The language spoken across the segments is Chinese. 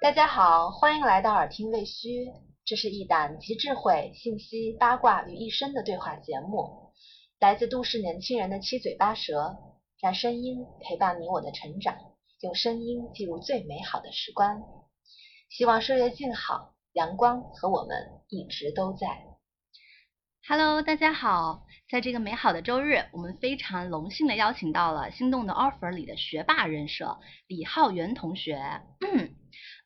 大家好，欢迎来到耳听未虚，这是一档集智慧、信息、八卦于一身的对话节目，来自都市年轻人的七嘴八舌，让声音陪伴你我的成长，用声音记录最美好的时光。希望岁月静好，阳光和我们一直都在。Hello，大家好，在这个美好的周日，我们非常荣幸的邀请到了心动的 offer 里的学霸人设李浩源同学。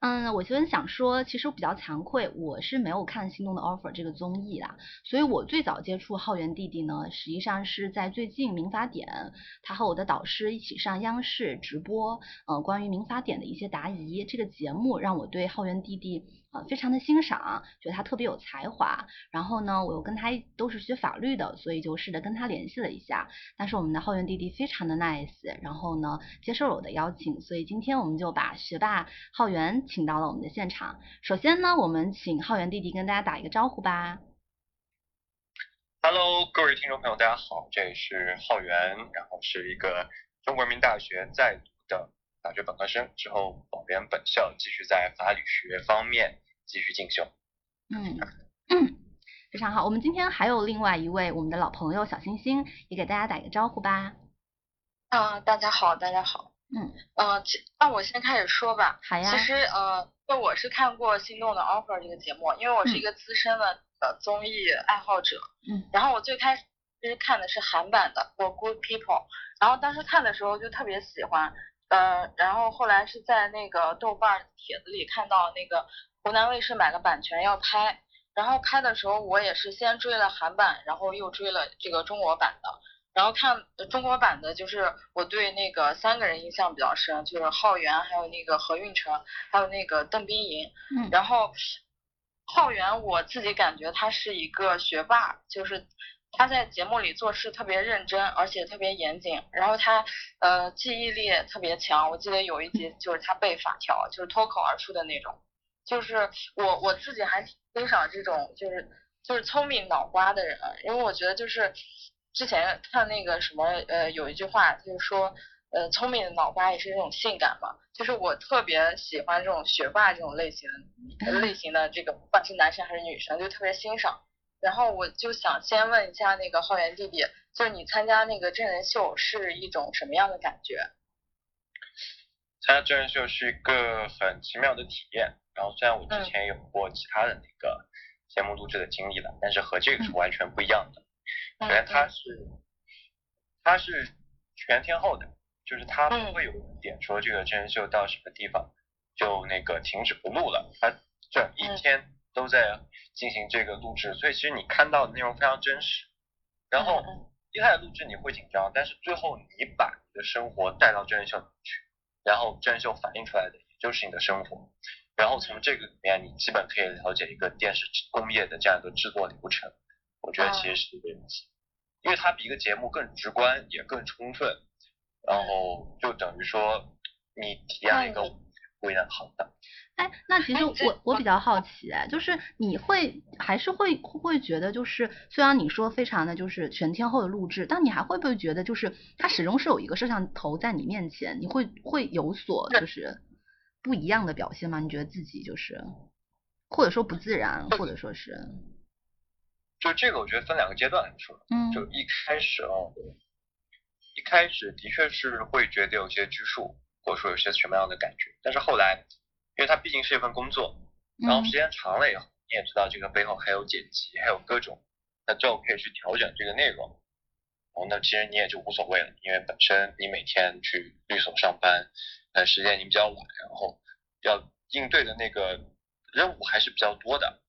嗯，我先想说，其实我比较惭愧，我是没有看《心动的 offer》这个综艺啦，所以我最早接触浩源弟弟呢，实际上是在最近民法典，他和我的导师一起上央视直播，呃，关于民法典的一些答疑，这个节目让我对浩源弟弟。啊，非常的欣赏，觉得他特别有才华。然后呢，我又跟他都是学法律的，所以就试着跟他联系了一下。但是我们的浩源弟弟非常的 nice，然后呢，接受了我的邀请，所以今天我们就把学霸浩源请到了我们的现场。首先呢，我们请浩源弟弟跟大家打一个招呼吧。Hello，各位听众朋友，大家好，这里是浩源，然后是一个中国人民大学在读的。大学本科生之后保研本校，继续在法理学方面继续进修。嗯，非常好。我们今天还有另外一位我们的老朋友小星星，也给大家打一个招呼吧。啊，大家好，大家好。嗯。呃，那我先开始说吧。好呀。其实呃，就我是看过《心动的 offer》这个节目，因为我是一个资深的呃综艺爱好者。嗯。然后我最开始其实看的是韩版的《For Good People》，然后当时看的时候就特别喜欢。呃，然后后来是在那个豆瓣帖子里看到那个湖南卫视买了版权要拍，然后拍的时候我也是先追了韩版，然后又追了这个中国版的，然后看中国版的就是我对那个三个人印象比较深，就是浩源，还有那个何运晨，还有那个邓冰莹，嗯，然后浩源我自己感觉他是一个学霸，就是。他在节目里做事特别认真，而且特别严谨，然后他呃记忆力特别强。我记得有一集就是他背法条，就是脱口而出的那种。就是我我自己还挺欣赏这种就是就是聪明脑瓜的人，因为我觉得就是之前看那个什么呃有一句话就是说呃聪明的脑瓜也是一种性感嘛，就是我特别喜欢这种学霸这种类型类型的这个不管是男生还是女生就特别欣赏。然后我就想先问一下那个浩源弟弟，就是你参加那个真人秀是一种什么样的感觉？参加真人秀是一个很奇妙的体验。然后虽然我之前有过其他的那个节目录制的经历了，但是和这个是完全不一样的。首先它是它是全天候的，就是它不会有一点说这个真人秀到什么地方就那个停止不录了，它这一天。都在进行这个录制，所以其实你看到的内容非常真实。然后一开始录制你会紧张，但是最后你把你的生活带到真人秀里去，然后真人秀反映出来的也就是你的生活。然后从这个里面你基本可以了解一个电视工业的这样一个制作流程。我觉得其实是一个，因为它比一个节目更直观也更充分，然后就等于说你体验了一个不一样的好的。哎，那其实我我比较好奇，就是你会还是会会觉得，就是虽然你说非常的就是全天候的录制，但你还会不会觉得，就是它始终是有一个摄像头在你面前，你会会有所就是不一样的表现吗？你觉得自己就是，或者说不自然，或者说是，就这个我觉得分两个阶段来说，嗯，就一开始哦，一开始的确是会觉得有些拘束，或者说有些什么样的感觉，但是后来。因为它毕竟是一份工作，然后时间长了以后，你也知道这个背后还有剪辑，还有各种，那之后可以去调整这个内容，哦，那其实你也就无所谓了，因为本身你每天去律所上班，呃，时间已经比较晚，然后要应对的那个任务还是比较多的，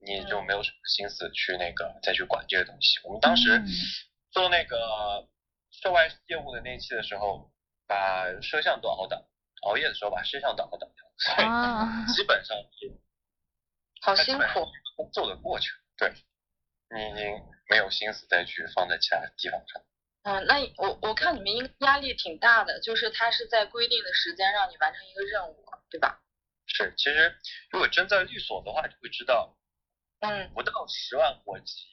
你也就没有什么心思去那个再去管这些东西。我们当时做那个涉外业务的那一期的时候，把摄像都熬的，熬夜的时候把摄像都挡掉。啊，基本上是 好辛苦工作的过程，对，你已经没有心思再去放在其他地方上。嗯，那我我看你们应压力挺大的，就是他是在规定的时间让你完成一个任务，对吧？是，其实如果真在律所的话，就会知道，嗯，不到十万火急，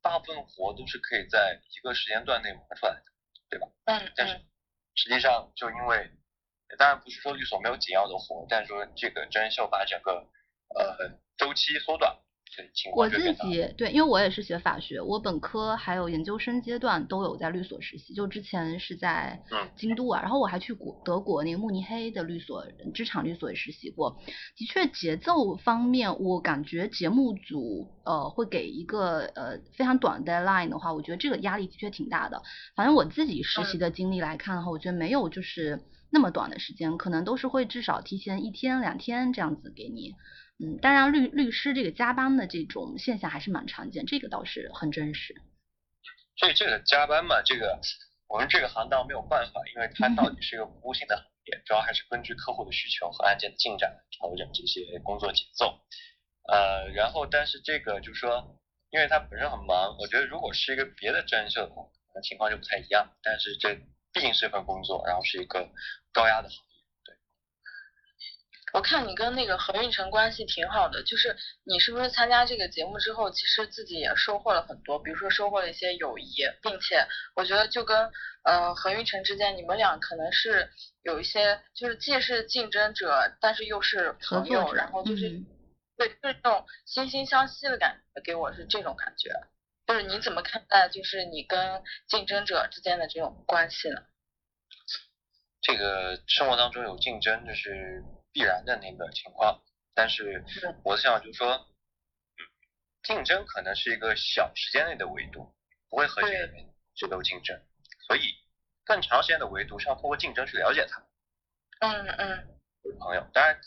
大部分活都是可以在一个时间段内磨出来的，对吧？嗯但是实际上就因为，当然不是说律所没有紧要的活，但是说这个真人秀把整个呃周期缩短，我自。己对，因为我也是学法学，我本科还有研究生阶段都有在律所实习，就之前是在嗯京都啊，然后我还去国德国那个慕尼黑的律所职场律所也实习过。的确，节奏方面，我感觉节目组呃会给一个呃非常短的 deadline 的话，我觉得这个压力的确挺大的。反正我自己实习的经历来看的话，我觉得没有就是那么短的时间，可能都是会至少提前一天两天这样子给你。嗯，当然律律师这个加班的这种现象还是蛮常见，这个倒是很真实。所以这个加班嘛，这个我们这个行当没有办法，因为它到底是一个服务性的行业，主要还是根据客户的需求和案件的进展调整这些工作节奏。呃，然后但是这个就是说，因为他本身很忙，我觉得如果是一个别的真人秀的话，可能情况就不太一样。但是这毕竟是一份工作，然后是一个高压的行业。对我看你跟那个何运晨关系挺好的，就是你是不是参加这个节目之后，其实自己也收获了很多，比如说收获了一些友谊，并且我觉得就跟呃何运晨之间，你们俩可能是有一些就是既是竞争者，但是又是朋友，然后就是、嗯对，就是那种惺惺相惜的感觉，给我是这种感觉。就是你怎么看待就是你跟竞争者之间的这种关系呢？这个生活当中有竞争，这是必然的那个情况。但是是我想就是说，嗯竞争可能是一个小时间内的维度，不会和这个人直斗竞争，所以更长时间的维度是要通过竞争去了解他，嗯嗯朋友。当然，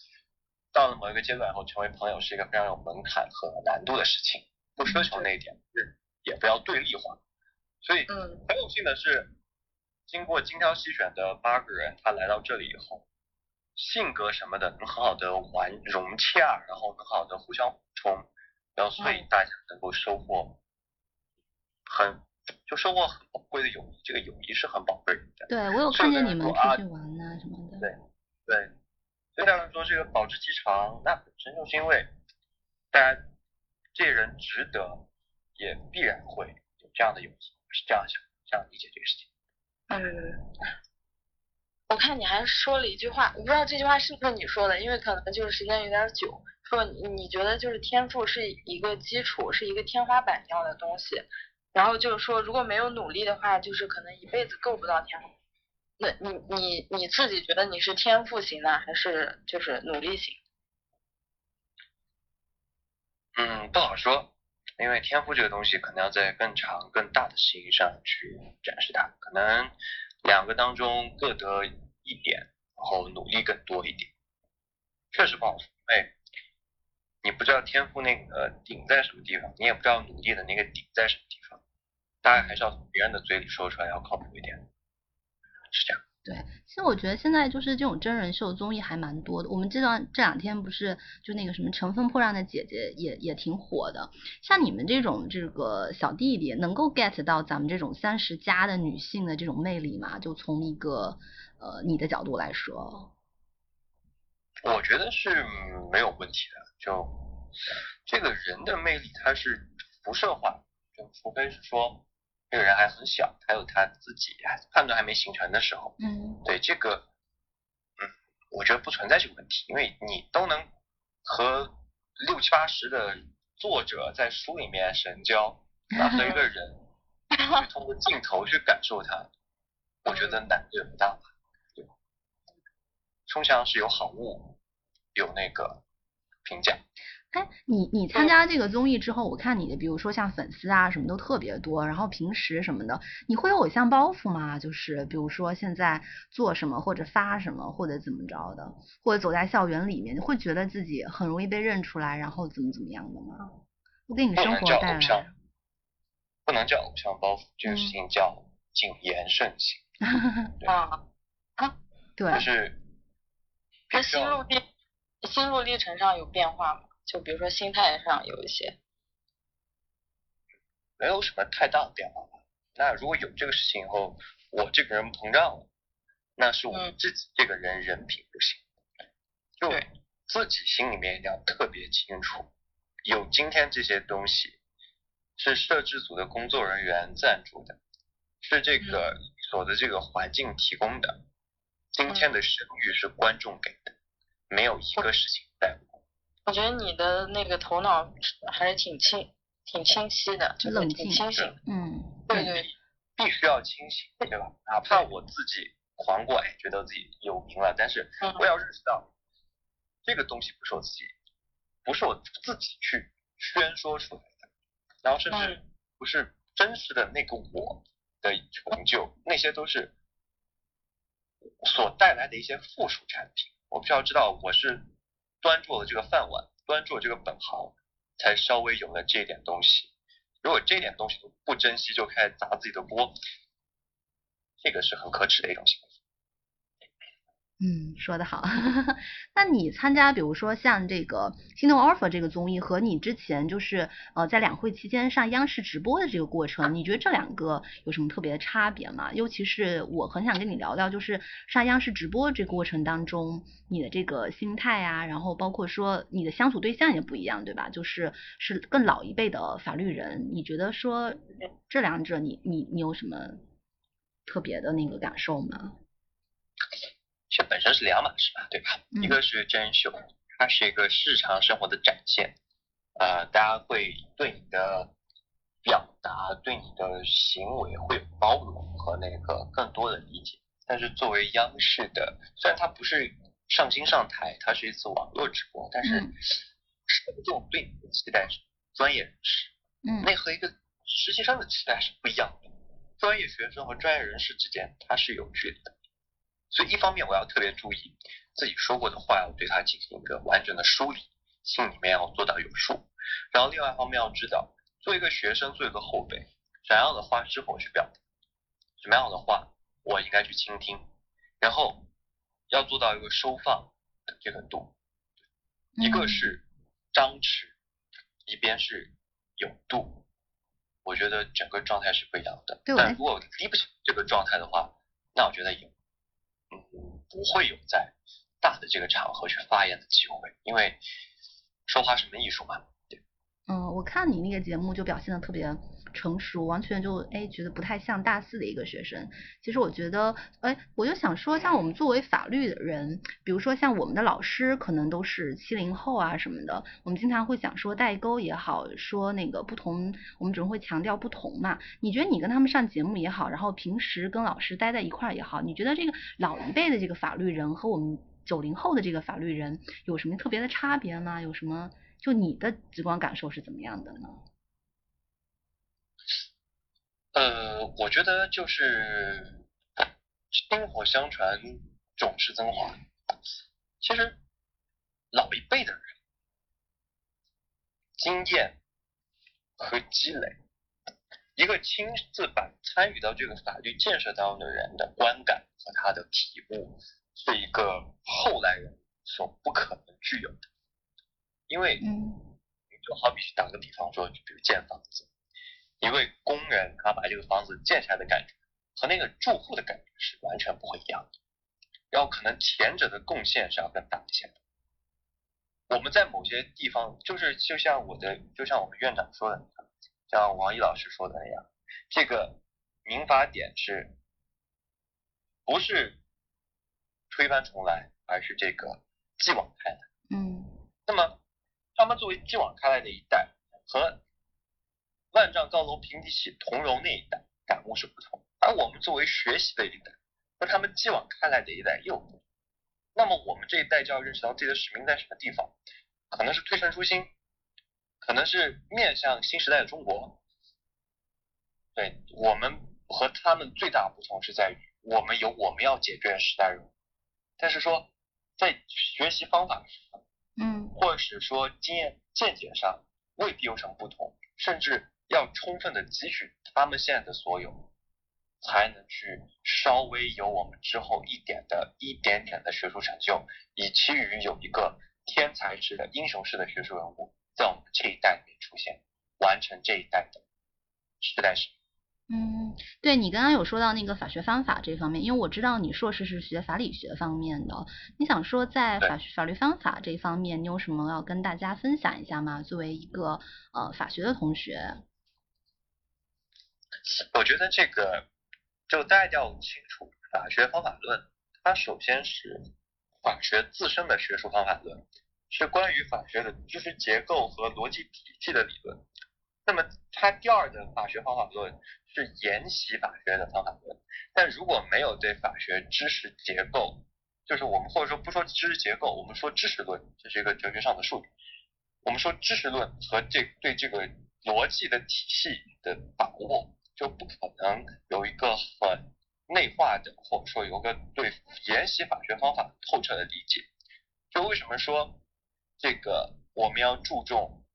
到了某一个阶段以后，成为朋友是一个非常有门槛和难度的事情，不奢求那一点，是也不要对立化。所以嗯很有幸的是，经过精挑细选的八个人，他来到这里以后，性格什么的能很好的玩融洽，然后很好的互相补充，然后所以嗯大家能够收获很就收获很宝贵的友谊，这个友谊是很宝贵的。对我有看见你们啊出去玩呐、什么的。对对，所以大家说这个保质期长，那本身就是因为大家这些人值得，也必然会有这样的勇气，我是这样想，这样理解这个事情。嗯，我看你还说了一句话，我不知道这句话是不是你说的，因为可能就是时间有点久。说你你觉得就是天赋是一个基础，是一个天花板一样的东西，然后就是说如果没有努力的话，就是可能一辈子够不到天。那你你你自己觉得你是天赋型呢，还是就是努力型？嗯，不好说，因为天赋这个东西可能要在更长、更大的事情上去展示它，可能两个当中各得一点，然后努力更多一点，确实不好说，哎你不知道天赋那个顶在什么地方，你也不知道努力的那个顶在什么地方，大概还是要从别人的嘴里说出来要靠谱一点，是这样。对，其实我觉得现在就是这种真人秀综艺还蛮多的。我们这段这两天不是就那个什么《乘风破浪的姐姐也》也挺火的。像你们这种这个小弟弟，能够 get 到咱们这种三十加的女性的这种魅力吗？就从一个呃你的角度来说，我觉得是没有问题的。就这个人的魅力，它是辐射化，就除非是说这个人还很小，还有他自己判断还没形成的时候，嗯对这个，嗯，我觉得不存在这个问题，因为你都能和六七八十的作者在书里面神交，那和一个人去通过镜头去感受他，我觉得难度也不大吧，对吧？冲向是有好物，有那个评价。哎，你你参加这个综艺之后，我看你的，比如说像粉丝啊什么都特别多，然后平时什么的，你会有偶像包袱吗？就是比如说现在做什么或者发什么或者怎么着的，或者走在校园里面，你会觉得自己很容易被认出来，然后怎么怎么样的吗？会给你不能叫生活带偶像来，不能叫偶像包袱，这个事嗯情叫谨言慎行，对啊，对就，是那心路历心路历程上有变化吗？就比如说心态上有一些。没有什么太大的变化吧。那如果有这个事情以后，我这个人膨胀了，那是我嗯自己这个人人品不行，就自己心里面一定要特别清楚，有今天这些东西，是摄制组的工作人员赞助的，是这个所的这个环境提供的。今天的声誉是观众给的，没有一个事情在乎。我觉得你的那个头脑还是挺清、挺清晰的，就是挺清醒。嗯，对对，必须要清醒，对吧？哪怕我自己狂过，哎，觉得自己有名了，但是我要认识到，这个东西不是我自己，不是我自己去宣说出来的。然后甚至不是真实的那个我的成就，那些都是所带来的一些附属产品。我必须要知道，我是端住了这个饭碗，端住了这个本行，才稍微有了这点东西。如果这点东西都不珍惜，就开始砸自己的锅，这个是很可耻的一种行为。嗯，说得好。那你参加，比如说像这个《心动 offer》这个综艺，和你之前就是呃在两会期间上央视直播的这个过程，你觉得这两个有什么特别的差别吗？尤其是我很想跟你聊聊，就是上央视直播这个过程当中，你的这个心态啊，然后包括说你的相处对象也不一样，对吧？就是是更老一辈的法律人，你觉得说这两者你你你有什么特别的那个感受吗？这本身是两码事嘛，对吧？一个是真人秀，它是一个日常生活的展现，呃，大家会对你的表达、对你的行为会有包容和那个更多的理解。但是作为央视的，虽然它不是上新上台，它是一次网络直播，但是受众对你的期待是专业人士，嗯，那和一个实习生的期待是不一样的。专业学生和专业人士之间，它是有距离的。所以一方面我要特别注意自己说过的话，要对它进行一个完整的梳理，心里面要做到有数。然后另外一方面要知道，做一个学生，做一个后辈，什么样的话适合我去表达，什么样的话我应该去倾听，然后要做到一个收放的这个度，一个是张弛，一边是有度，我觉得整个状态是不一样的。但如果提不起这个状态的话，那我觉得有。嗯，不会有在大的这个场合去发言的机会，因为说话是门艺术嘛。对。嗯，我看你那个节目就表现的特别。成熟，完全就哎觉得不太像大四的一个学生。其实我觉得，哎，我就想说，像我们作为法律的人，比如说像我们的老师，可能都是七零后啊什么的，我们经常会讲说代沟也好，说那个不同，我们总会强调不同嘛。你觉得你跟他们上节目也好，然后平时跟老师待在一块儿也好，你觉得这个老一辈的这个法律人和我们九零后的这个法律人有什么特别的差别吗？有什么？就你的直观感受是怎么样的呢？呃，我觉得就是薪火相传，总是增华。其实老一辈的人经验和积累，一个亲自把参与到这个法律建设当中的人的观感和他的体悟，是一个后来人所不可能具有的。因为，就好比打个比方说，就比如建房子。一位工人，他把这个房子建起来的感觉，和那个住户的感觉是完全不会一样的。然后可能前者的贡献是要更大一些的。我们在某些地方，就是就像我的，就像我们院长说的，像王毅老师说的那样，这个民法典是，不是推翻重来，而是这个继往开来。嗯。那么他们作为继往开来的一代和。万丈高楼平地起，同荣那一代感悟是不同，而我们作为学习的一代，和他们继往开来的一代又不同。那么我们这一代就要认识到自己的使命在什么地方，可能是推陈出新，可能是面向新时代的中国。对我们和他们最大不同是在于，我们有我们要解决的时代任务，但是说在学习方法上，嗯，或者是说经验见解上未必有什么不同，甚至。要充分的汲取他们现在的所有，才能去稍微有我们之后一点的一点点的学术成就，以其于有一个天才式的英雄式的学术人物在我们这一代里面出现，完成这一代的时代使命。嗯，对你刚刚有说到那个法学方法这方面，因为我知道你硕士是学法理学方面的，你想说在法法律方法这方面，你有什么要跟大家分享一下吗？作为一个呃法学的同学。我觉得这个就大家要清楚，法学方法论它首先是法学自身的学术方法论，是关于法学的知识结构和逻辑体系的理论。那么它第二的法学方法论是沿袭法学的方法论，但如果没有对法学知识结构，就是我们或者说不说知识结构，我们说知识论，这是一个哲学上的术语。我们说知识论和这对这个逻辑的体系的把握，就不可能有一个很内化的，或者说有个对研习法学方法透彻的理解。就为什么说这个我们要注重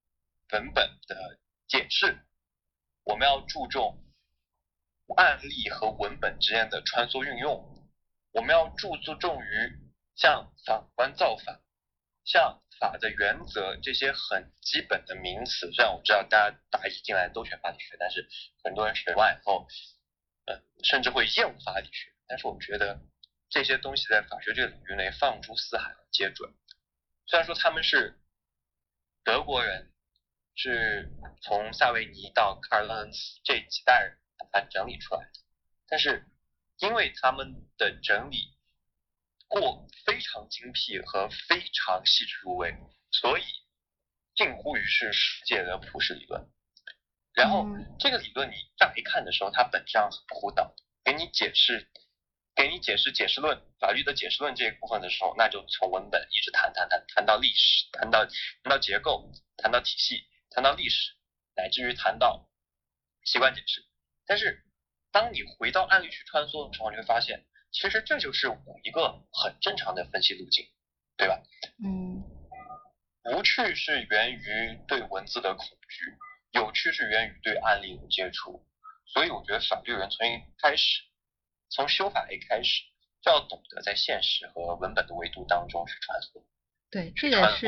文本的解释，我们要注重案例和文本之间的穿梭运用。我们要注注重于像法官造反、像法的原则这些很基本的名词。虽然我知道大家大一进来都学法理学，但是很多人学完以后，呃，甚至会厌恶法理学。但是我觉得这些东西在法学这个领域内放诸四海皆准。虽然说他们是德国人，是从萨维尼到卡尔勒恩斯这几代人把它整理出来的，但是。因为他们的整理过非常精辟和非常细致入微，所以近乎于是世界的普世理论。然后这个理论你乍一看的时候，它本质上很枯燥，给你解释，给你解释解释论法律的解释论这一部分的时候，那就从文本一直谈谈谈谈到历史，谈到谈到结构，谈到体系，谈到历史，乃至于谈到习惯解释。但是当你回到案例去穿梭的时候，你会发现，其实这就是一个很正常的分析路径，对吧？嗯。无趣是源于对文字的恐惧，有趣是源于对案例的接触。所以我觉得法律人从一开始，从修法一开始，就要懂得在现实和文本的维度当中去穿梭。对，这也是。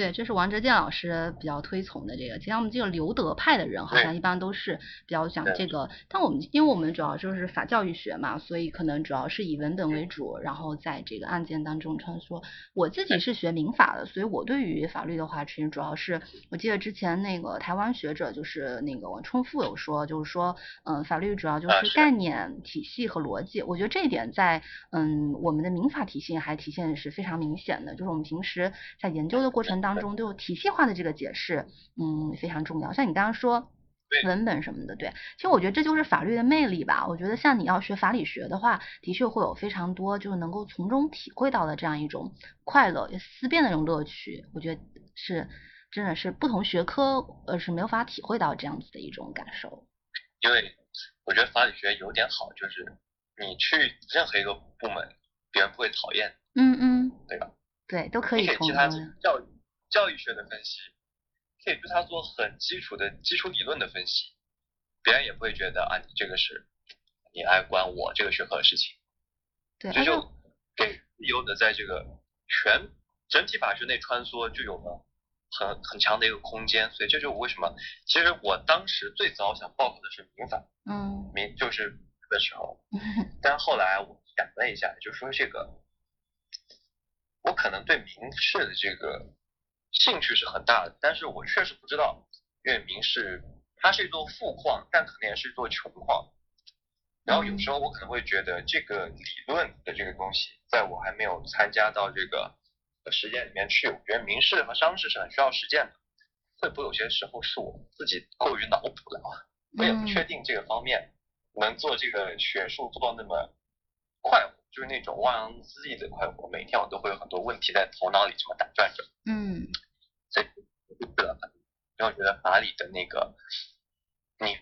对，这是王哲健老师比较推崇的这个。其实我们这个留德派的人，好像一般都是比较讲这个。但我们因为我们主要就是法教育学嘛，所以可能主要是以文本为主，然后在这个案件当中穿梭。我自己是学民法的，所以我对于法律的话，其实主要是我记得之前那个台湾学者就是那个王冲富有说，就是说，嗯，法律主要就是概念、体系和逻辑。我觉得这一点在嗯我们的民法体系还体现是非常明显的，就是我们平时在研究的过程。当中都有体系化的这个解释，嗯，非常重要。像你刚刚说文本什么的，对，其实我觉得这就是法律的魅力吧。我觉得像你要学法理学的话，的确会有非常多就是能够从中体会到的这样一种快乐、思辨的这种乐趣。我觉得是真的是不同学科呃是没有法体会到这样子的一种感受。因为我觉得法理学有点好，就是你去任何一个部门，别人不会讨厌。嗯嗯，对吧？对，都可以。可以其他教育。教育学的分析，可以对它做很基础的基础理论的分析，别人也不会觉得啊，你这个是，你爱管我这个学科的事情。对，这就更自由的在这个全整体法学内穿梭，就有了很很强的一个空间。所以这就是为什么，其实我当时最早想报考的是民法，嗯，民就是的时候，但后来我想了一下，就说这个，我可能对民事的这个。兴趣是很大的，但是我确实不知道因为民事它是一座富矿，但可能也是一座穷矿。然后有时候我可能会觉得这个理论的这个东西，在我还没有参加到这个实践里面去，我觉得民事和商事是很需要实践的。会不会有些时候是我自己过于脑补了啊？我也不确定这个方面能做这个学术做到那么快活。就是那种忘恩负义的快活，每天我都会有很多问题在头脑里这么打转着。嗯，所以不觉得，因为我觉得法理的那个你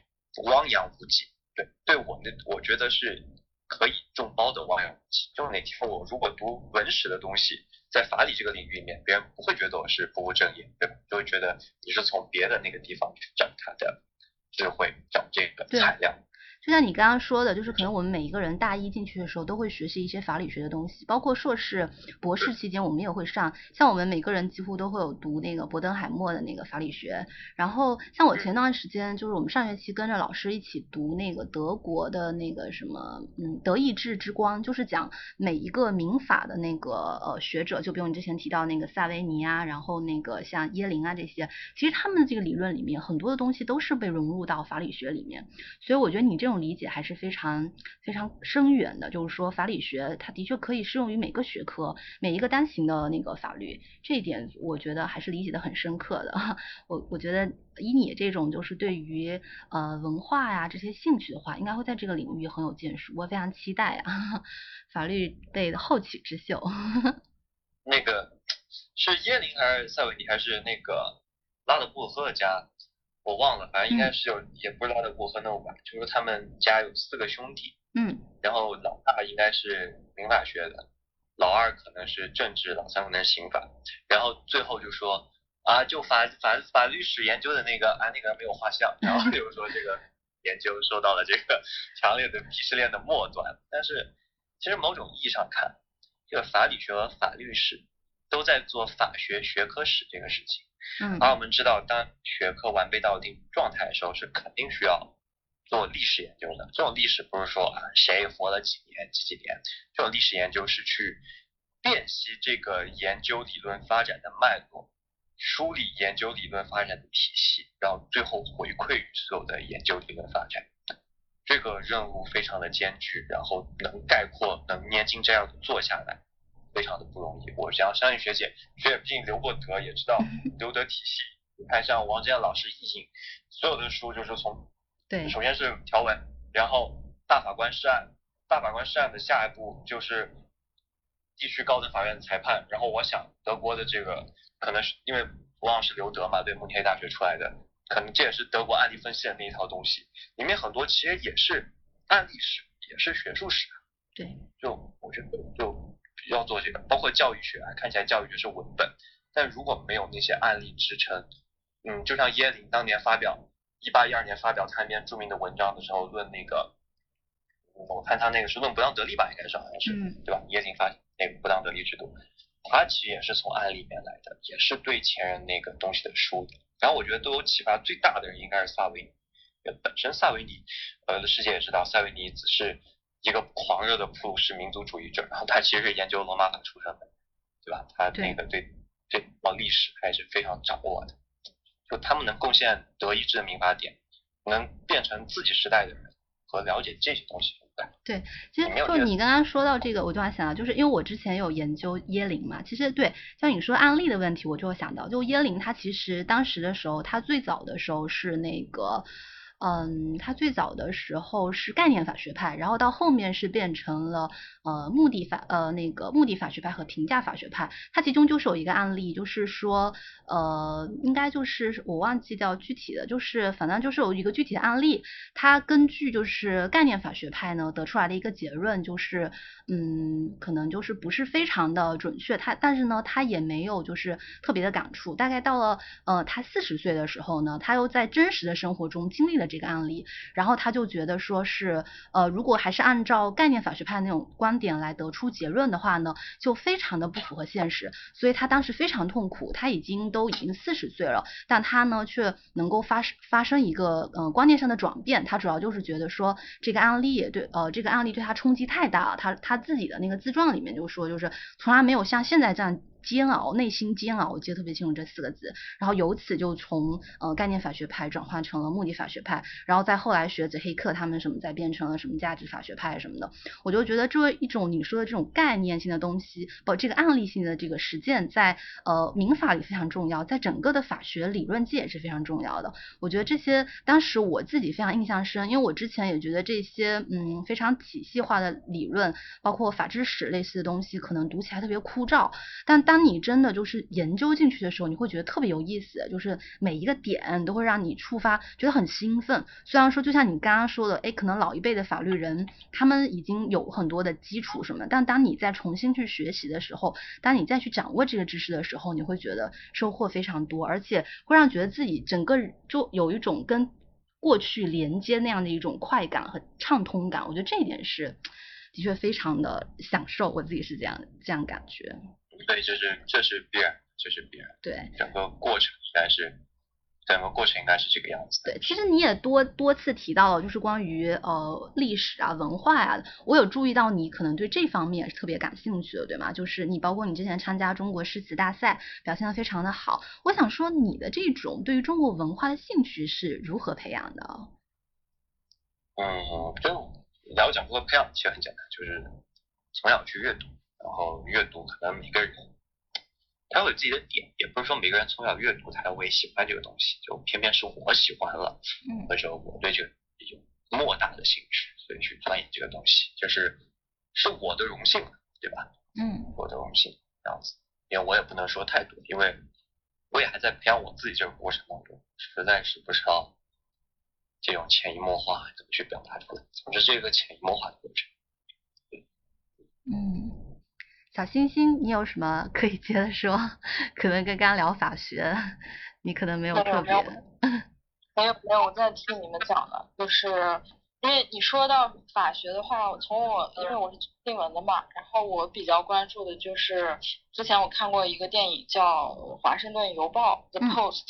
汪洋无际，对，对我那我觉得是可以众包的汪洋无际。就哪天我如果读文史的东西，在法理这个领域里面，别人不会觉得我是不务正业，对吧？就会觉得你是从别的那个地方去找他的智慧，找这个材料。就像你刚刚说的，就是可能我们每一个人大一进去的时候都会学习一些法理学的东西，包括硕士、博士期间我们也会上。像我们每个人几乎都会有读那个伯登海默的那个法理学。然后像我前段时间就是我们上学期跟着老师一起读那个德国的那个什么，嗯，德意志之光，就是讲每一个民法的那个呃学者，就比如你之前提到那个萨维尼啊，然后那个像耶林啊这些，其实他们的这个理论里面很多的东西都是被融入到法理学里面。所以我觉得你这种理解还是非常非常深远的，就是说法理学它的确可以适用于每个学科、每一个单行的那个法律，这一点我觉得还是理解的很深刻的。我我觉得以你这种就是对于呃文化呀这些兴趣的话，应该会在这个领域很有建树。我非常期待啊，法律类的后起之秀。那个是耶林还是塞维尼还是那个拉德布赫家？我忘了，反正应该是有，也不知道的过和弄吧。就是他们家有四个兄弟，嗯，然后老大应该是民法学的，老二可能是政治，老三可能是刑法。然后最后就说啊，就法法法律史研究的那个啊，那个没有画像。然后就说这个 研究受到了这个强烈的鄙视链的末端。但是其实某种意义上看，这个法理学和法律史都在做法学学科史这个事情。嗯，而我们知道，当学科完备到一定状态的时候，是肯定需要做历史研究的。这种历史不是说啊谁活了几年几几年，这种历史研究是去辨析这个研究理论发展的脉络，梳理研究理论发展的体系，然后最后回馈于所有的研究理论发展。这个任务非常的艰巨，然后能概括，能年轻这样的做下来。非常的不容易，我想相信学姐，学姐毕竟留过德，也知道 留德体系。你看像王健老师译引所有的书，就是从对，首先是条文，然后大法官释案，大法官释案的下一步就是地区高等法院的裁判。然后我想德国的这个可能是因为王老师留德嘛，对慕尼黑大学出来的，可能这也是德国案例分析的那一套东西，里面很多其实也是案例史，也是学术史。对，就我觉得就。要做这个，包括教育学啊，看起来教育学是文本，但如果没有那些案例支撑，嗯，就像耶林当年发表一八一二年发表他那篇著名的文章的时候，论那个，我看他那个是论不当得利吧，应该是好像是，对吧？耶林发那个不当得利制度，他其实也是从案例里面来的，也是对前人那个东西的梳理。然后我觉得对我启发最大的人应该是萨维尼，本身萨维尼，呃，世界也知道萨维尼只是。一个狂热的普鲁士民族主义者，然后他其实是研究罗马法出身的，对吧？他那个对对往历史还是非常掌握的。就他们能贡献德意志的民法典，能变成自己时代的人和了解这些东西，对对，其实就你刚刚说到这个，我就想到，就是因为我之前有研究耶林嘛，其实对像你说案例的问题，我就会想到，就耶林他其实当时的时候，他最早的时候是那个。嗯，他最早的时候是概念法学派，然后到后面是变成了呃目的法呃那个目的法学派和评价法学派。它其中就是有一个案例，就是说呃应该就是我忘记掉具体的，就是反正就是有一个具体的案例，他根据就是概念法学派呢得出来的一个结论，就是嗯可能就是不是非常的准确，他但是呢他也没有就是特别的感触。大概到了呃他四十岁的时候呢，他又在真实的生活中经历了。这个案例，然后他就觉得说是，呃，如果还是按照概念法学派那种观点来得出结论的话呢，就非常的不符合现实，所以他当时非常痛苦，他已经都已经四十岁了，但他呢却能够发生发生一个呃观念上的转变，他主要就是觉得说这个案例对呃这个案例对他冲击太大了，他他自己的那个自传里面就说就是从来没有像现在这样。煎熬，内心煎熬，我记得特别清楚这四个字。然后由此就从呃概念法学派转换成了目的法学派，然后再后来学子黑客他们什么再变成了什么价值法学派什么的。我就觉得这一种你说的这种概念性的东西，不这个案例性的这个实践，在呃民法里非常重要，在整个的法学理论界也是非常重要的。我觉得这些当时我自己非常印象深，因为我之前也觉得这些嗯非常体系化的理论，包括法制史类似的东西，可能读起来特别枯燥，但当你真的就是研究进去的时候，你会觉得特别有意思，就是每一个点都会让你触发，觉得很兴奋。虽然说就像你刚刚说的，哎，可能老一辈的法律人他们已经有很多的基础什么，但当你再重新去学习的时候，当你再去掌握这个知识的时候，你会觉得收获非常多，而且会让觉得自己整个就有一种跟过去连接那样的一种快感和畅通感，我觉得这一点是的确非常的享受，我自己是这样这样感觉。对，这是这是必然，这是必然。对，整个过程应该是。整个过程应该是这个样子。对，其实你也多多次提到了，就是关于呃历史啊、文化呀，我有注意到你可能对这方面是特别感兴趣的，对吗？就是你包括你之前参加中国诗词大赛，表现的非常的好。我想说，你的这种对于中国文化的兴趣是如何培养的？嗯，这你要讲如何培养，其实很简单，就是从小去阅读，然后阅读可能每个人。他有自己的点，也不是说每个人从小阅读他会喜欢这个东西，就偏偏是我喜欢了，或者我对这个有莫大的兴趣，所以去钻研这个东西，就是是我的荣幸，对吧？嗯，我的荣幸这样子，因为我也不能说太多，因为我也还在培养我自己这个过程当中，实在是不知道这种潜移默化怎么去表达出来，总之是一个潜移默化的过程。嗯。小星星，你有什么可以接着说？可能跟刚刚聊法学，你可能没有特别。没有没有，我在听你们讲的，就是因为你说到法学的话，从我因为我是新闻的嘛，然后我比较关注的就是之前我看过一个电影叫《华盛顿邮报》The Post，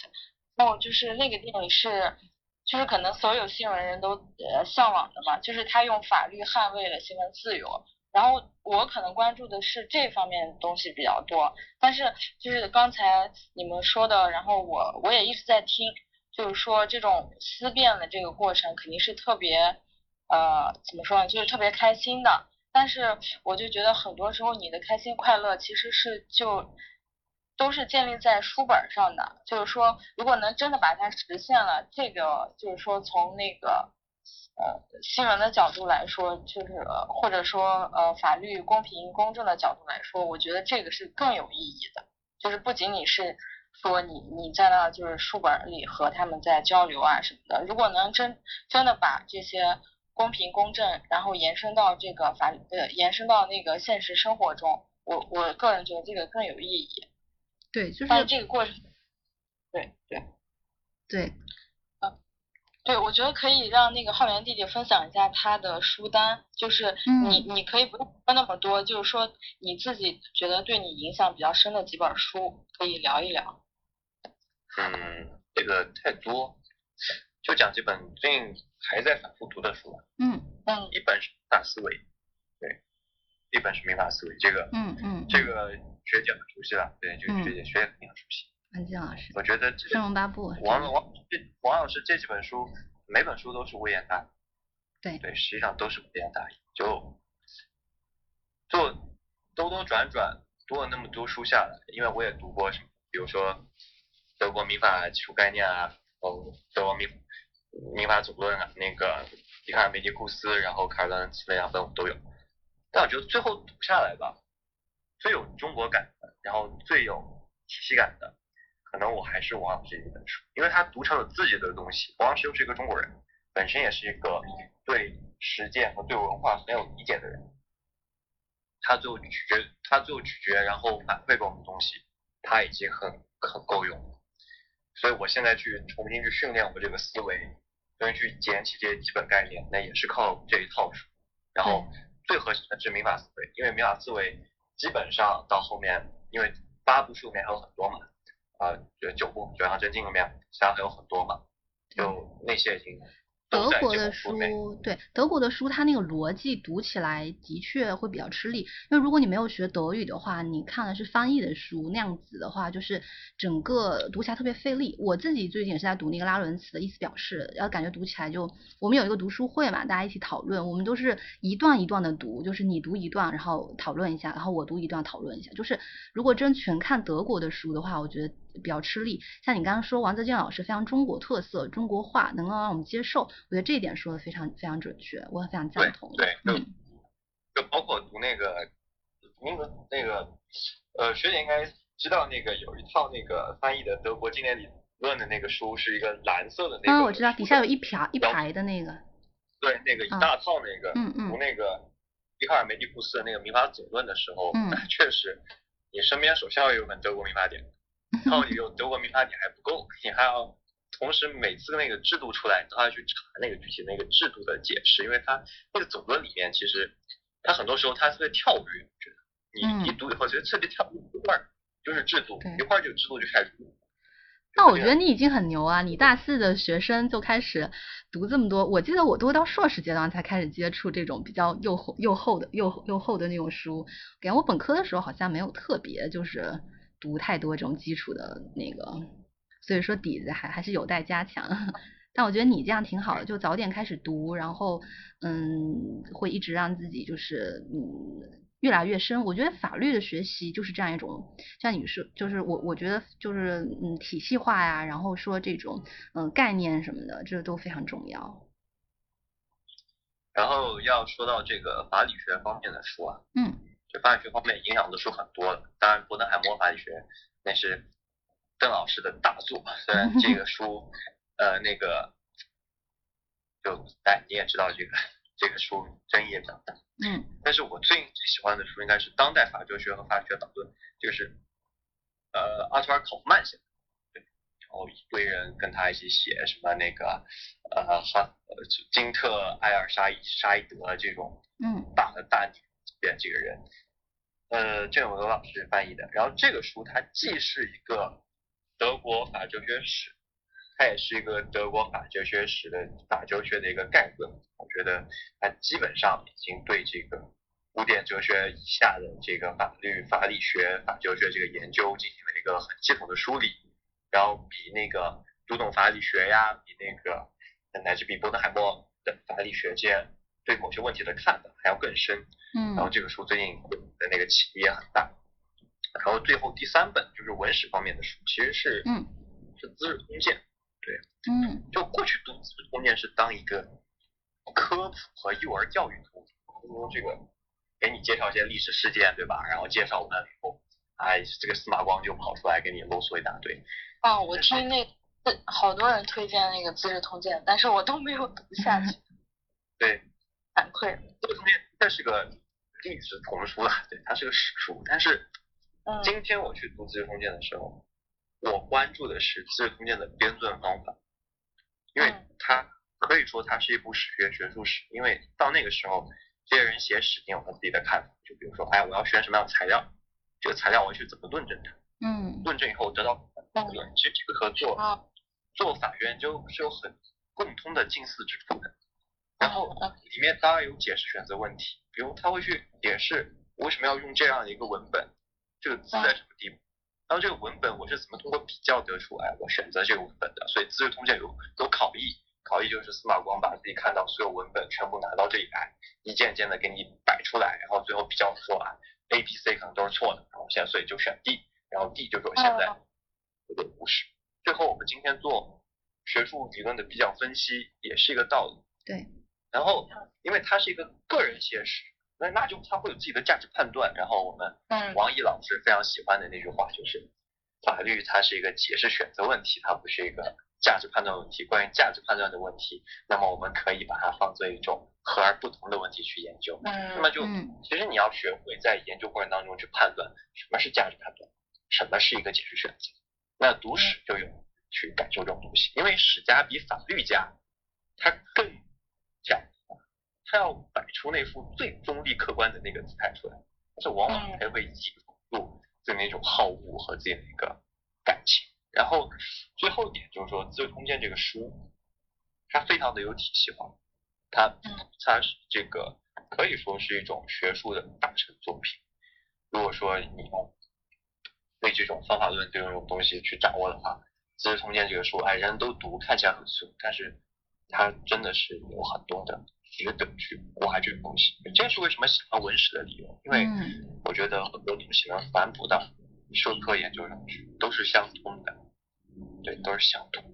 然后就是那个电影是就是可能所有新闻人都呃向往的嘛，就是他用法律捍卫了新闻自由。然后我可能关注的是这方面东西比较多，但是就是刚才你们说的，然后我我也一直在听，就是说这种思辨的这个过程肯定是特别，呃，怎么说呢，就是特别开心的。但是我就觉得很多时候你的开心快乐其实是就都是建立在书本上的，就是说如果能真的把它实现了，这个就是说从那个。呃，新闻的角度来说，就是或者说呃法律公平公正的角度来说，我觉得这个是更有意义的。就是不仅仅是说你你在那就是书本里和他们在交流啊什么的，如果能真真的把这些公平公正，然后延伸到这个法呃延伸到那个现实生活中，我我个人觉得这个更有意义。对，就是但这个过程，对对对。对，我觉得可以让那个浩源弟弟分享一下他的书单，就是你你可以不用说那么多，就是说你自己觉得对你影响比较深的几本书，可以聊一聊。嗯，这个太多，就讲几本最近还在反复读的书。嗯嗯，一本是大思维，对，一本是民法思维，这个嗯嗯，这个学姐很熟悉了，对，这个学姐学姐肯定很熟悉。安静老师，我觉得《生龙八部》王王这王老师这几本书，每本书都是微言大义。对对，实际上都是微言大义。就做兜兜转转读了那么多书下来，因为我也读过什么，比如说德国民法基础概念啊，哦，德国民民法总论啊，那个笛卡尔梅迪库斯，然后卡尔伦茨维两本我都有。但我觉得最后读下来吧，最有中国感的，然后最有体系感的。可能我还是王老师一本书，因为他读成了自己的东西。王老师又是一个中国人，本身也是一个对实践和对文化很有理解的人。他最后咀嚼，他最后咀嚼，然后反馈给我们东西，他已经很很够用了。所以我现在去重新去训练我这个思维，重新去捡起这些基本概念，那也是靠这一套书。然后最核心的是民法思维，因为民法思维基本上到后面，因为八部书里面还有很多嘛。啊，就九部《九阳真经》里面，其他还有很多嘛，就那些已经。德国的书，对德国的书，它那个逻辑读起来的确会比较吃力。因为如果你没有学德语的话，你看的是翻译的书，那样子的话，就是整个读起来特别费力。我自己最近也是在读那个拉伦茨的意思表示，然后感觉读起来就，我们有一个读书会嘛，大家一起讨论，我们都是一段一段的读，就是你读一段，然后讨论一下，然后我读一段讨论一下。就是如果真全看德国的书的话，我觉得。比较吃力，像你刚刚说王泽健老师非常中国特色、中国化，能够让我们接受，我觉得这一点说的非常非常准确，我非常赞同。对，就就包括读那个那个那个呃，学姐应该知道那个有一套那个翻译的德国经典理论的那个书，是一个蓝色的那个。嗯，我知道，底下有一排一排的那个。对，那个一大套那个，嗯嗯，读那个笛卡尔梅迪库斯的那个民法总论的时候，嗯，确实，你身边首先要有本德国民法典。然后你有德国民法典还不够，你还要同时每次那个制度出来，你都要去查那个具体那个制度的解释，因为它那个总论里面其实它很多时候它是在跳跃，我觉得你一读以后觉得特别跳跃，一会儿就是制度，一会儿就制度就开始。那我觉得你已经很牛啊！你大四的学生就开始读这么多，我记得我都到硕士阶段才开始接触这种比较又厚又厚的又又厚的那种书。感觉我本科的时候好像没有特别就是读太多这种基础的那个，所以说底子还还是有待加强。但我觉得你这样挺好的，就早点开始读，然后嗯，会一直让自己就是嗯。越来越深，我觉得法律的学习就是这样一种，像你说，就是我我觉得就是嗯体系化呀，然后说这种嗯概念什么的，这都非常重要。然后要说到这个法理学方面的书啊，嗯，就法理学方面影响的书很多的。当然，伯登海默法理学那是邓老师的大作，虽然这个书呃那个就哎你也知道这个。这个书争议也比较大，嗯，但是我最最喜欢的书应该是《当代法哲学和法学导论》，这个是呃阿图尔考夫曼写的，对，然后一堆人跟他一起写什么那个呃哈金特艾尔沙伊沙伊德这种，嗯，大的大女边这个人，呃郑永德老师翻译的，然后这个书它既是一个德国法哲学史。它也是一个德国法哲学史的法哲学的一个概论，我觉得它基本上已经对这个古典哲学以下的这个法律、法理学、法哲学这个研究进行了一个很系统的梳理，然后比那个读懂法理学呀，比那个乃至比波登海默的法理学界对某些问题的看法还要更深。嗯，然后这个书最近的那个启迪也很大。然后最后第三本就是文史方面的书，其实是嗯是《资治通鉴》。对，嗯，就过去读《资治通鉴》是当一个科普和幼儿教育读，说这个给你介绍一些历史事件，对吧？然后介绍完了以后，哎，这个司马光就跑出来给你啰嗦一大堆。啊，我听那好多人推荐那个《资治通鉴》，但是我都没有读下去。对，惭愧。《资治通鉴》这是个历史丛书了，对，它是个史书。但是今天我去读《资治通鉴》的时候。我关注的是《资治通鉴》的编纂方法，因为它可以说它是一部史学学术史。因为到那个时候，这些人写史，有他自己的看法。就比如说，哎，我要选什么样的材料，这个材料我去怎么论证它？嗯，论证以后得到结论。其实这个和做做法学研究是有很共通的近似之处的。然后里面当然有解释选择问题，比如他会去解释为什么要用这样的一个文本，这个字在什么地方。然后这个文本我是怎么通过比较得出来我选择这个文本的？所以《资治通鉴》有有考义，考义就是司马光把自己看到所有文本全部拿到这里来，一件件的给你摆出来，然后最后比较说啊，A、B、C 可能都是错的，然后现在所以就选 D，然后 D 就是我现在我的故事。最后我们今天做学术理论的比较分析也是一个道理。对。然后因为它是一个个人写史。那那就他会有自己的价值判断，然后我们王毅老师非常喜欢的那句话就是，法律它是一个解释选择问题，它不是一个价值判断问题。关于价值判断的问题，那么我们可以把它放作一种和而不同的问题去研究。那么就其实你要学会在研究过程当中去判断什么是价值判断，什么是一个解释选择。那读史就有去感受这种东西，因为史家比法律家他更讲。他要摆出那副最中立客观的那个姿态出来，但是往往他会引入自己那种好恶和自己的一个感情。然后最后一点就是说，《资治通鉴》这个书，它非常的有体系化，它它是这个可以说是一种学术的大成作品。如果说你要对这种方法论这种东西去掌握的话，《资治通鉴》这个书，哎，人人都读，看起来很俗，但是它真的是有很多的。值得去挖这个东西，这是为什么喜欢文史的理由。因为我觉得很多东西能反哺到社科研究上去，都是相通的，对，都是相通。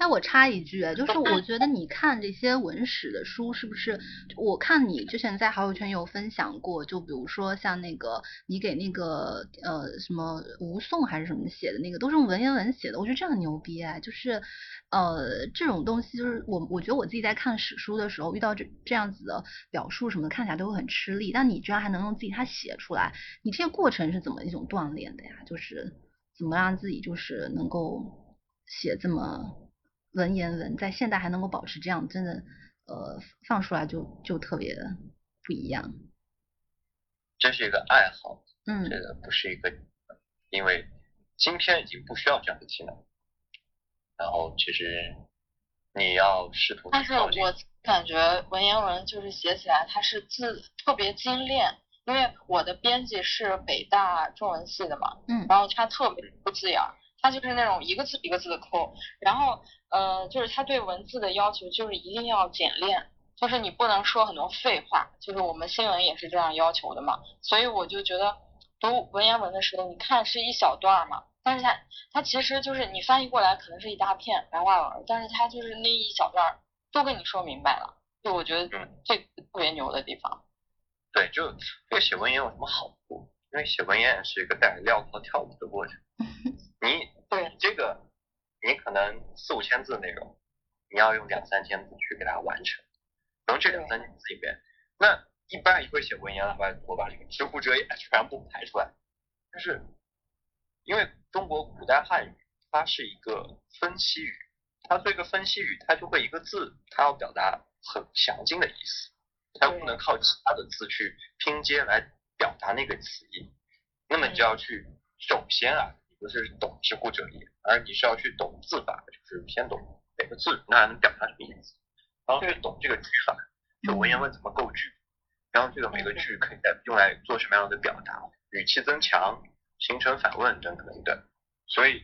哎，我插一句，就是我觉得你看这些文史的书，是不是？我看你之前在好友圈有分享过，就比如说像那个你给那个呃什么吴颂还是什么写的那个，都是用文言文写的，我觉得这很牛逼哎！就是呃这种东西，就是我我觉得我自己在看史书的时候，遇到这这样子的表述什么的，看起来都会很吃力。但你居然还能用自己他写出来，你这个过程是怎么一种锻炼的呀？就是怎么让自己就是能够。写这么文言文，在现代还能够保持这样，真的呃放出来就就特别不一样。这是一个爱好，嗯，这个不是一个，因为今天已经不需要这样的技能。然后其实你要试图，但是我感觉文言文就是写起来它是字特别精炼，因为我的编辑是北大中文系的嘛，嗯，然后他特别抠字眼儿，他就是那种一个字一个字的抠，然后呃就是他对文字的要求就是一定要简练，就是你不能说很多废话，就是我们新闻也是这样要求的嘛，所以我就觉得读文言文的时候，你看是一小段嘛。但是它它其实就是你翻译过来可能是一大片白话文，但是它就是那一小段都跟你说明白了，就我觉得这特别牛的地方。对，就这个写文言有什么好处？因为写文言是一个带着镣铐跳舞的过程。你对这个你可能四五千字的内容，你要用两三千字去给它完成。从这两三千字里面，那一般一会写文言的话，我把这个知乎者也全部排出来，但是。因为中国古代汉语它是一个分析语，它做一个分析语，它就会一个字，它要表达很详尽的意思，它不能靠其他的字去拼接来表达那个词义。那么你就要去首先啊，你不是懂知乎者也，而你是要去懂字法，就是先懂每个字那能表达什么意思，然后去懂这个句法，就文言文怎么构句，然后这个每个句可以在用来做什么样的表达，语气增强。形成反问等等等，所以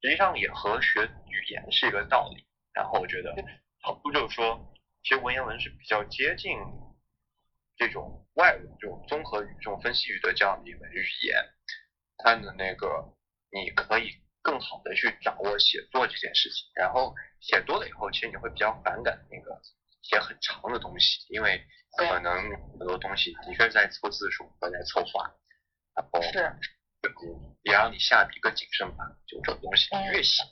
实际上也和学语言是一个道理。然后我觉得好处就是说，其实文言文是比较接近这种外文、这种综合语、这种分析语的这样的一门语言。它的那个你可以更好的去掌握写作这件事情。然后写多了以后，其实你会比较反感那个写很长的东西，因为可能很多东西的确在凑字数和在凑话，然后是。也让你下笔更谨慎吧，就这种东西越写，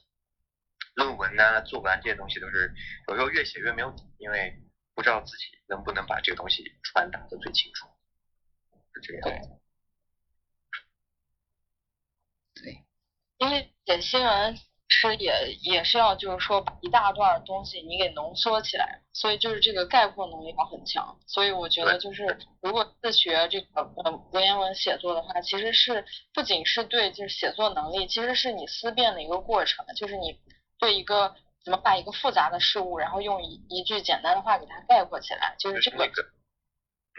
论文呐、作文这些东西都是有时候越写越没有底，因为不知道自己能不能把这个东西传达的最清楚，是这个样子。对，因为写新闻。是也也是要就是说把一大段东西你给浓缩起来，所以就是这个概括能力要很强。所以我觉得就是如果自学这个呃文言文写作的话，其实是不仅是对就是写作能力，其实是你思辨的一个过程，就是你对一个怎么把一个复杂的事物，然后用一一句简单的话给它概括起来，就是这个。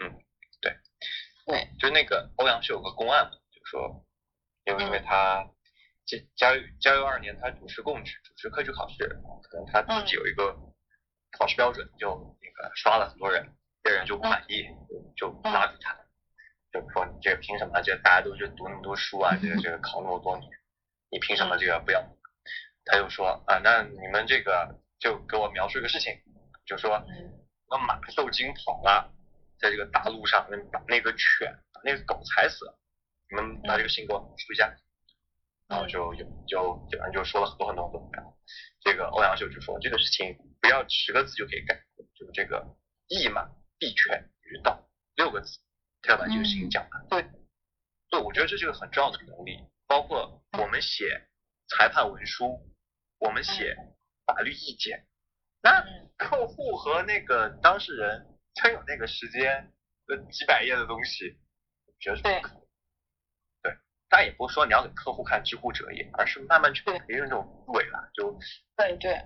嗯，对，对，就那个欧阳修有个公案嘛，就说，因为因为他。嘉嘉嘉佑二年，他主持贡制，主持科举考试，可能他自己有一个考试标准，就那个刷了很多人，别人就不满意，就就拉住他，就说你这个凭什么？这大家都是读那么多书啊，这个这个考那么多年，你凭什么这个不要？他就说啊，那你们这个就给我描述一个事情，就说那马受惊跑了，在这个大路上，那把那个犬把那个狗踩死了，你们把这个事情给我描述一下。然后就有就反正就说了很多很多很多，然后这个欧阳修就说这个事情不要十个字就可以改，就是这个义嘛必全于道六个字，他要把这个事情讲完。对，对，我觉得这是个很重要的能力，包括我们写裁判文书，我们写法律意见，那客户和那个当事人他有那个时间，呃几百页的东西，我觉得是不可能。他也不是说你要给客户看知乎者也，而是慢慢去培养这种思维了，就对对，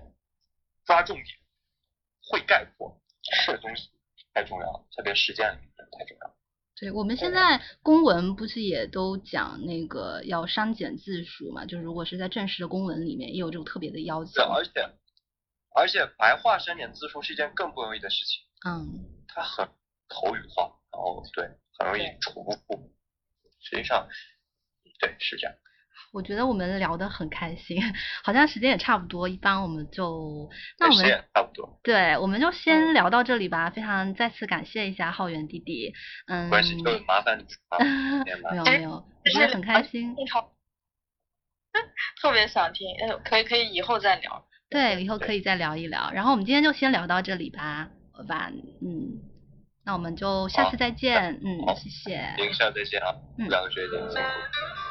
抓重点，会概括，是东西太重要了，特别实践里面太重要。对，我们现在公文不是也都讲那个要删减字数嘛？就如果是在正式的公文里面，也有这种特别的要求。对，而且而且白话删减字数是一件更不容易的事情。嗯。它很口语化，然后对，很容易重复。实际上。对，是这样。我觉得我们聊得很开心，好像时间也差不多，一般我们就那我们差不多。对，我们就先聊到这里吧。非常再次感谢一下浩源弟弟，嗯。关系，就麻烦你。没有没有，我觉得很开心。特别想听，哎可以可以以后再聊。对，以后可以再聊一聊。然后我们今天就先聊到这里吧，好吧？嗯。那我们就下次再见，嗯，谢谢。下次再见啊，嗯，两个学姐。